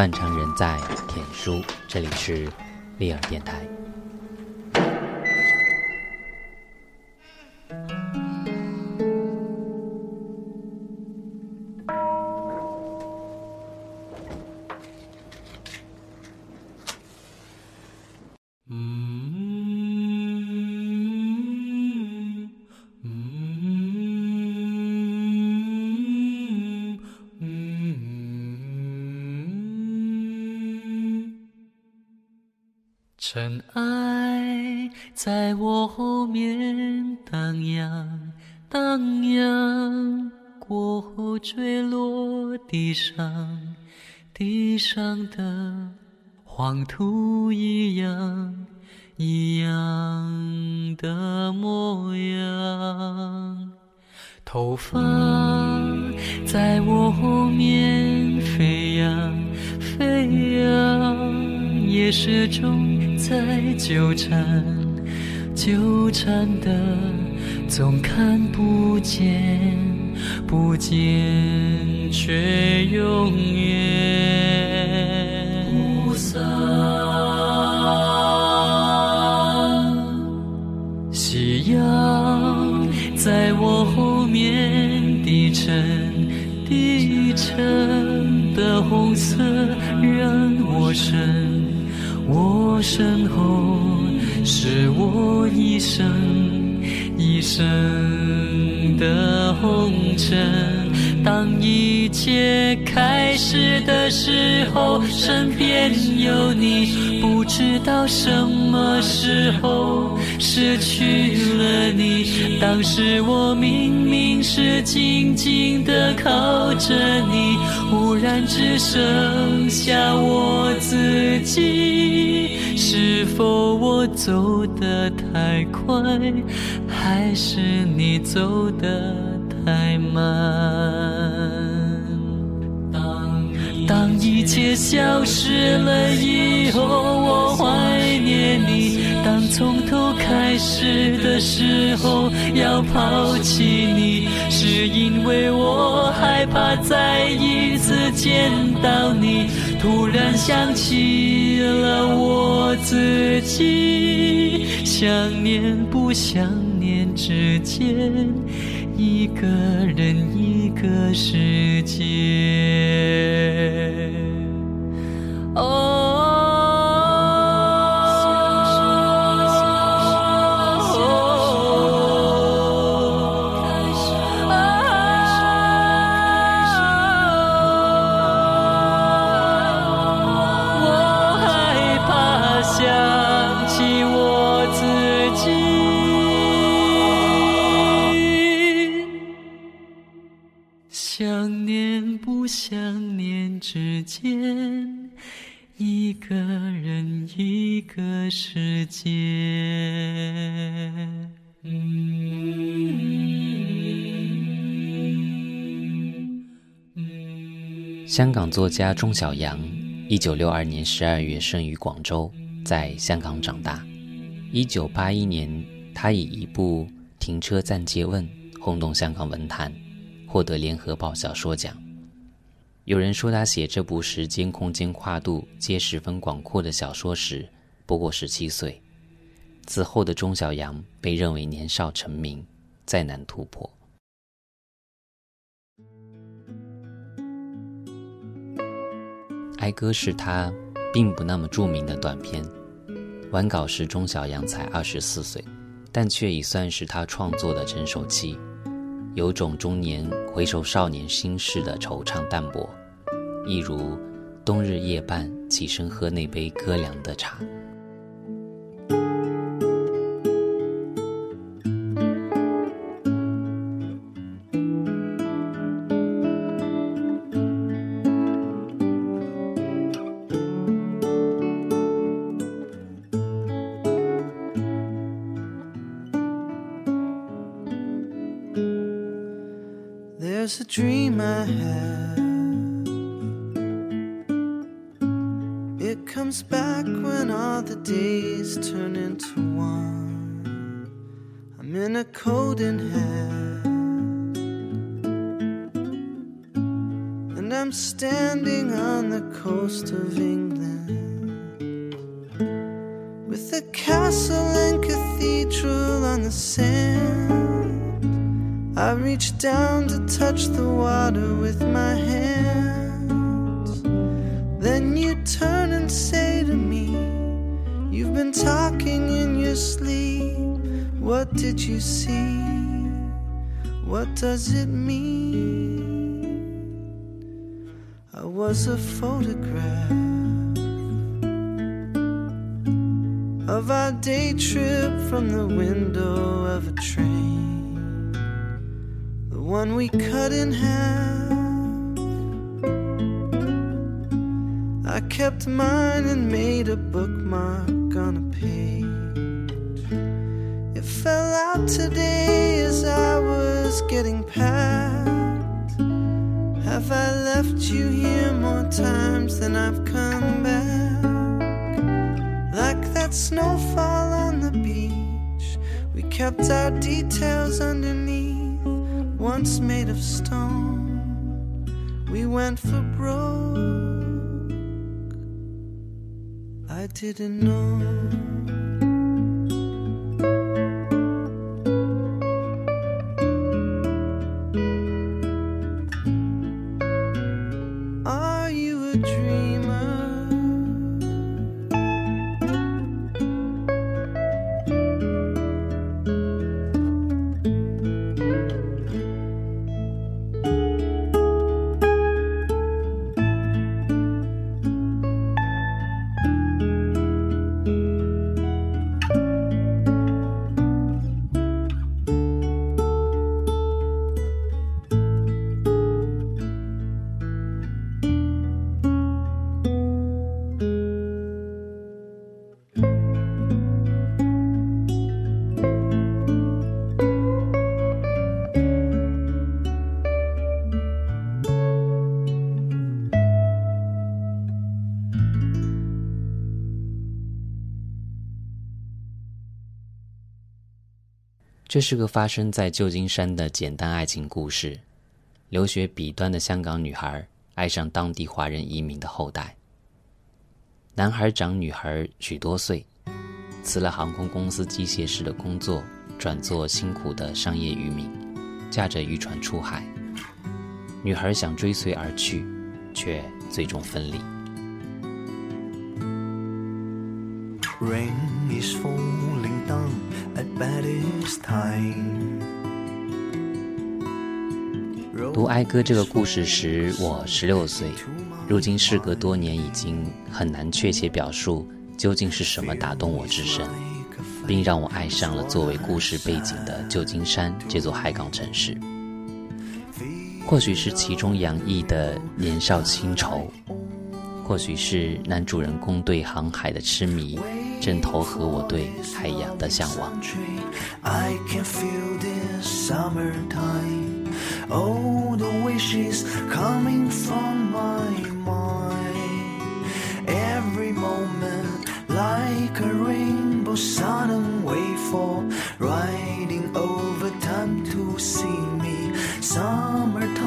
断肠人在田书，这里是利尔电台。尘埃在我后面荡漾，荡漾过后坠落地上，地上的黄土一样一样的模样。头发在我后面飞扬，飞扬，也始终。在纠缠，纠缠的总看不见，不见却永远不散。夕阳在我后面低沉，低沉的红色让我深。我身后是我一生一生的红尘。当一切开始的时候，身边有你，不知道什么时候失去了你。当时我明明是静静的靠着你，忽然只剩下我自己。是否我走得太快，还是你走得？太慢。当一切消失了以后，我怀念你。当从头开始的时候，要抛弃你，是因为我害怕再一次见到你。突然想起了我自己，想念不想念之间。一个人，一个世界。哦。香港作家钟晓阳，一九六二年十二月生于广州，在香港长大。一九八一年，他以一部《停车暂借问》轰动香港文坛，获得联合报小说奖。有人说他写这部时间空间跨度皆十分广阔的小说时，不过十七岁。此后的钟晓阳被认为年少成名，再难突破。哀歌是他并不那么著名的短篇。完稿时，钟晓阳才二十四岁，但却已算是他创作的成熟期，有种中年回首少年心事的惆怅淡薄，一如冬日夜半起身喝那杯哥凉的茶。There's a dream I have. It comes back when all the days turn into one. I'm in a coat and. And And I'm standing on the coast of England with a castle and cathedral on the sand. Reach down to touch the water with my hands. Then you turn and say to me, You've been talking in your sleep. What did you see? What does it mean? I was a photograph of our day trip from the window of a train, one we cut in half. I kept mine and made a bookmark on a page. It fell out today as I was getting packed. Have I left you here more times than I've come back? Like that snowfall on the beach, we kept our details underneath, once made of stone. We went for broke. I didn't know. 这是个发生在旧金山的简单爱情故事。留学彼端的香港女孩爱上当地华人移民的后代。男孩长女孩许多岁，辞了航空公司机械师的工作，转做辛苦的商业渔民，驾着渔船出海。女孩想追随而去，却最终分离。Rain is falling down 读哀歌这个故事时，我十六岁。如今事隔多年，已经很难确切表述究竟是什么打动我至深，并让我爱上了作为故事背景的旧金山这座海港城市。或许是其中洋溢的年少轻愁，或许是男主人公对航海的痴迷，正投合我对海洋的向往。 I can feel this summertime. Oh, the wishes coming from my mind. Every moment, like a rainbow, sudden wavefall, riding over time to see me. Summertime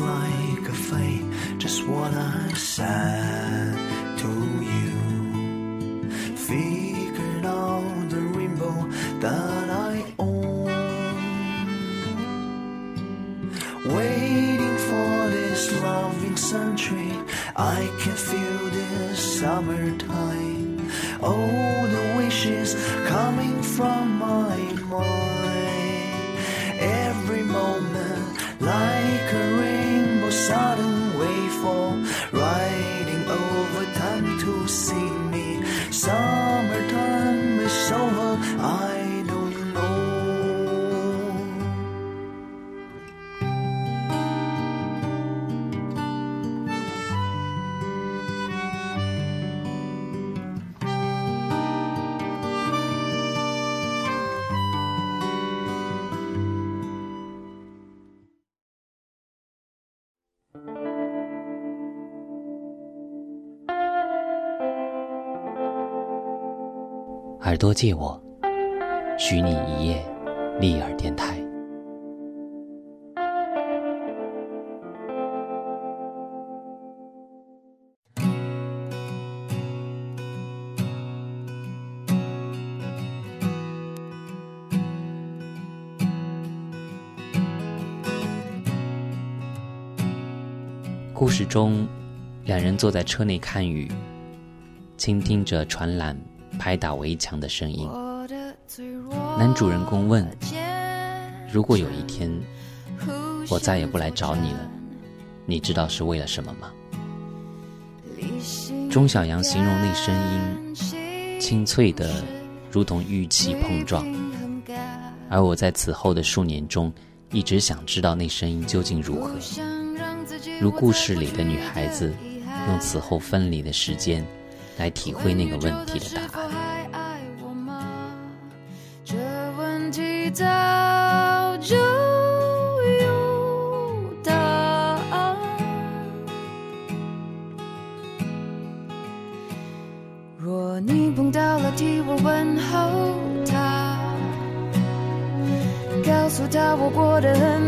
life. 耳朵借我，许你一夜立耳电台。故事中，两人坐在车内看雨，倾听着船缆拍打围墙的声音。男主人公问：“如果有一天我再也不来找你了，你知道是为了什么吗？”钟小阳形容那声音清脆的，如同玉器碰撞。而我在此后的数年中，一直想知道那声音究竟如何。如故事里的女孩子，用此后分离的时间，来体会那个问题的答案。这问题早就有答案。若你碰到了替我问候他，告诉他我过得很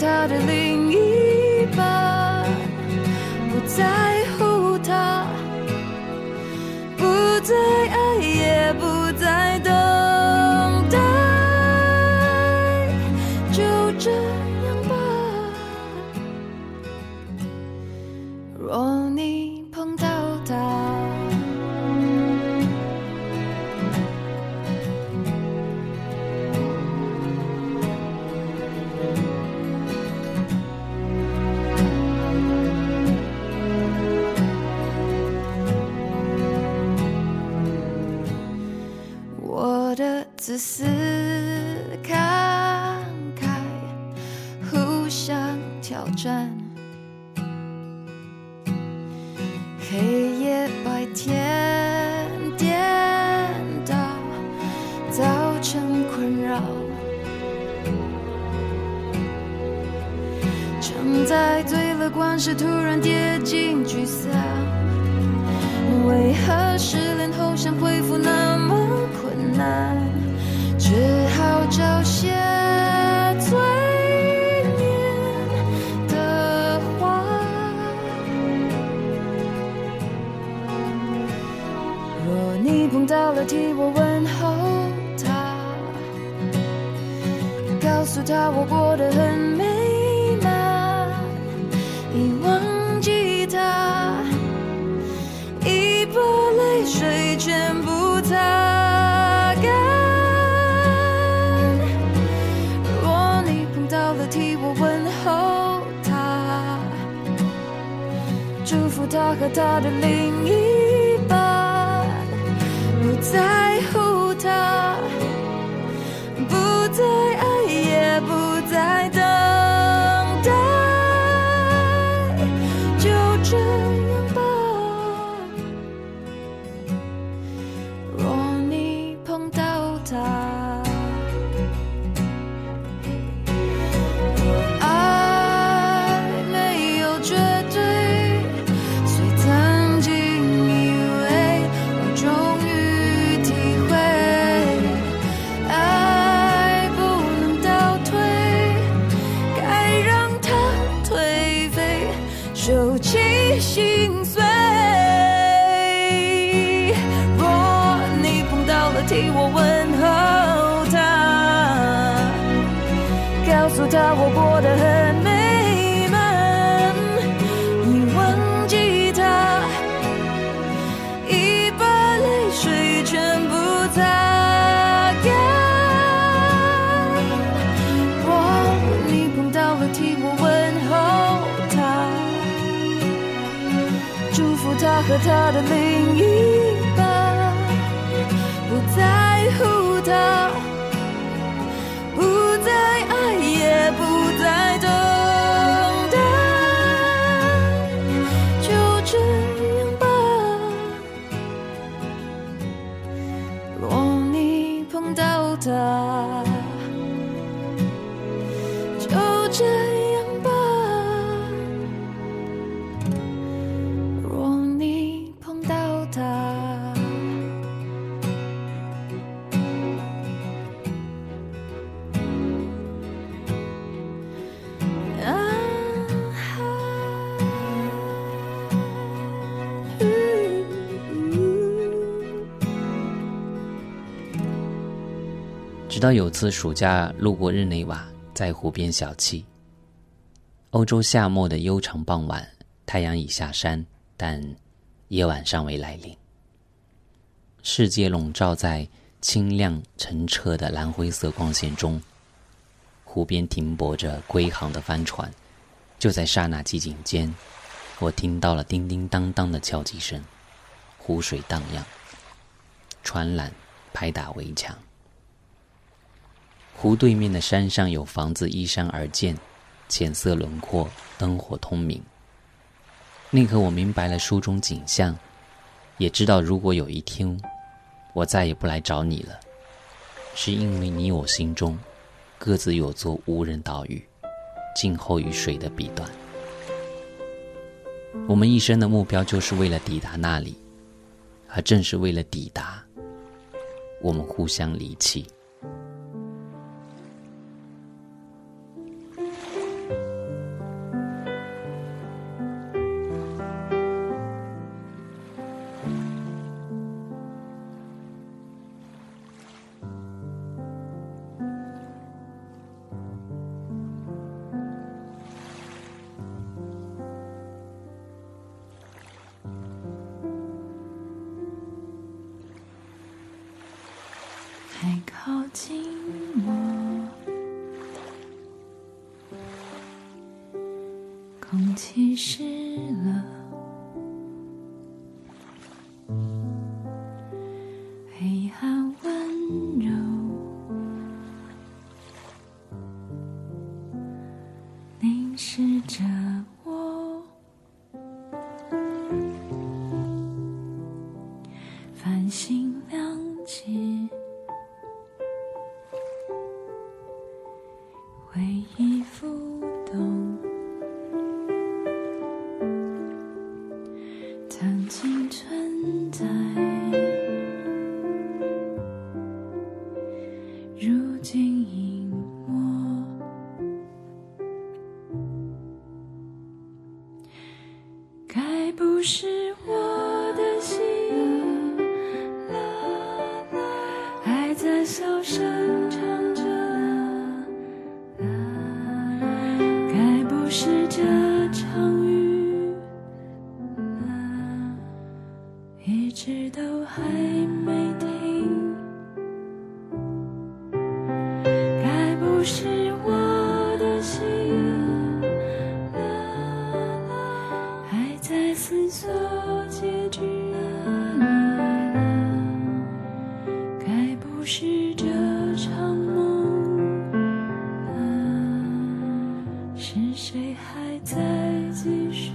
福挑战，黑夜白天颠倒，造成困扰。常在最乐观时突然跌进沮丧。为何失恋后想恢复那么困难？只好找些到了替我问候他，告诉他我过得很美满，已忘记他。已把泪水全部擦干。若你碰到了替我问候他，祝福他和他的另一半，在乎他，不再爱，也不再和他的另一直到有次暑假路过日内瓦，在湖边小憩。欧洲夏末的悠长傍晚，太阳已下山，但夜晚尚未来临。世界笼罩在清亮澄澈的蓝灰色光线中，湖边停泊着归航的帆船。就在刹那寂静间，我听到了叮叮当当的敲击声，湖水荡漾，船缆拍打围墙。湖对面的山上有房子依山而建。浅色轮廓，灯火通明。那刻，我明白了书中景象，也知道如果有一天我再也不来找你了，是因为你我心中各自有座无人岛屿，静候于水的彼端。我们一生的目标就是为了抵达那里，而正是为了抵达，我们互相离弃。不是。谁还在继续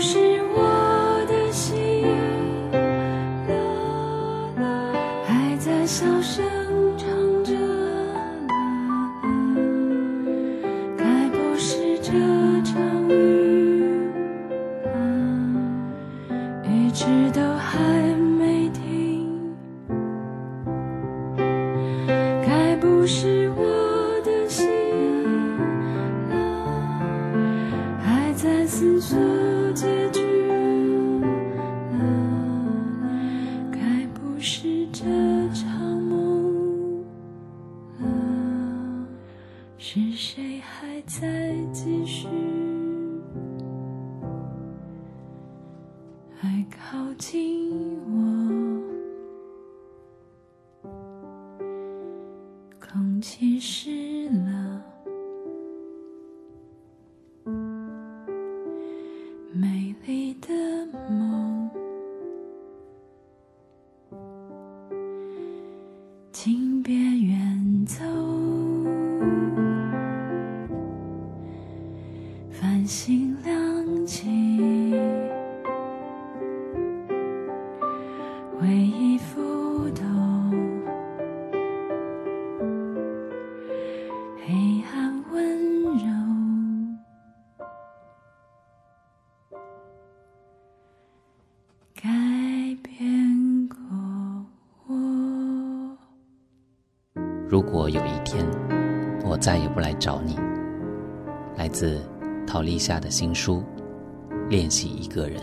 是一场梦，是谁还在继续？爱靠近我，空气是。回忆浮动，黑暗温柔，改变过我。如果有一天我再也不来找你，来自陶立夏的新书《练习一个人》。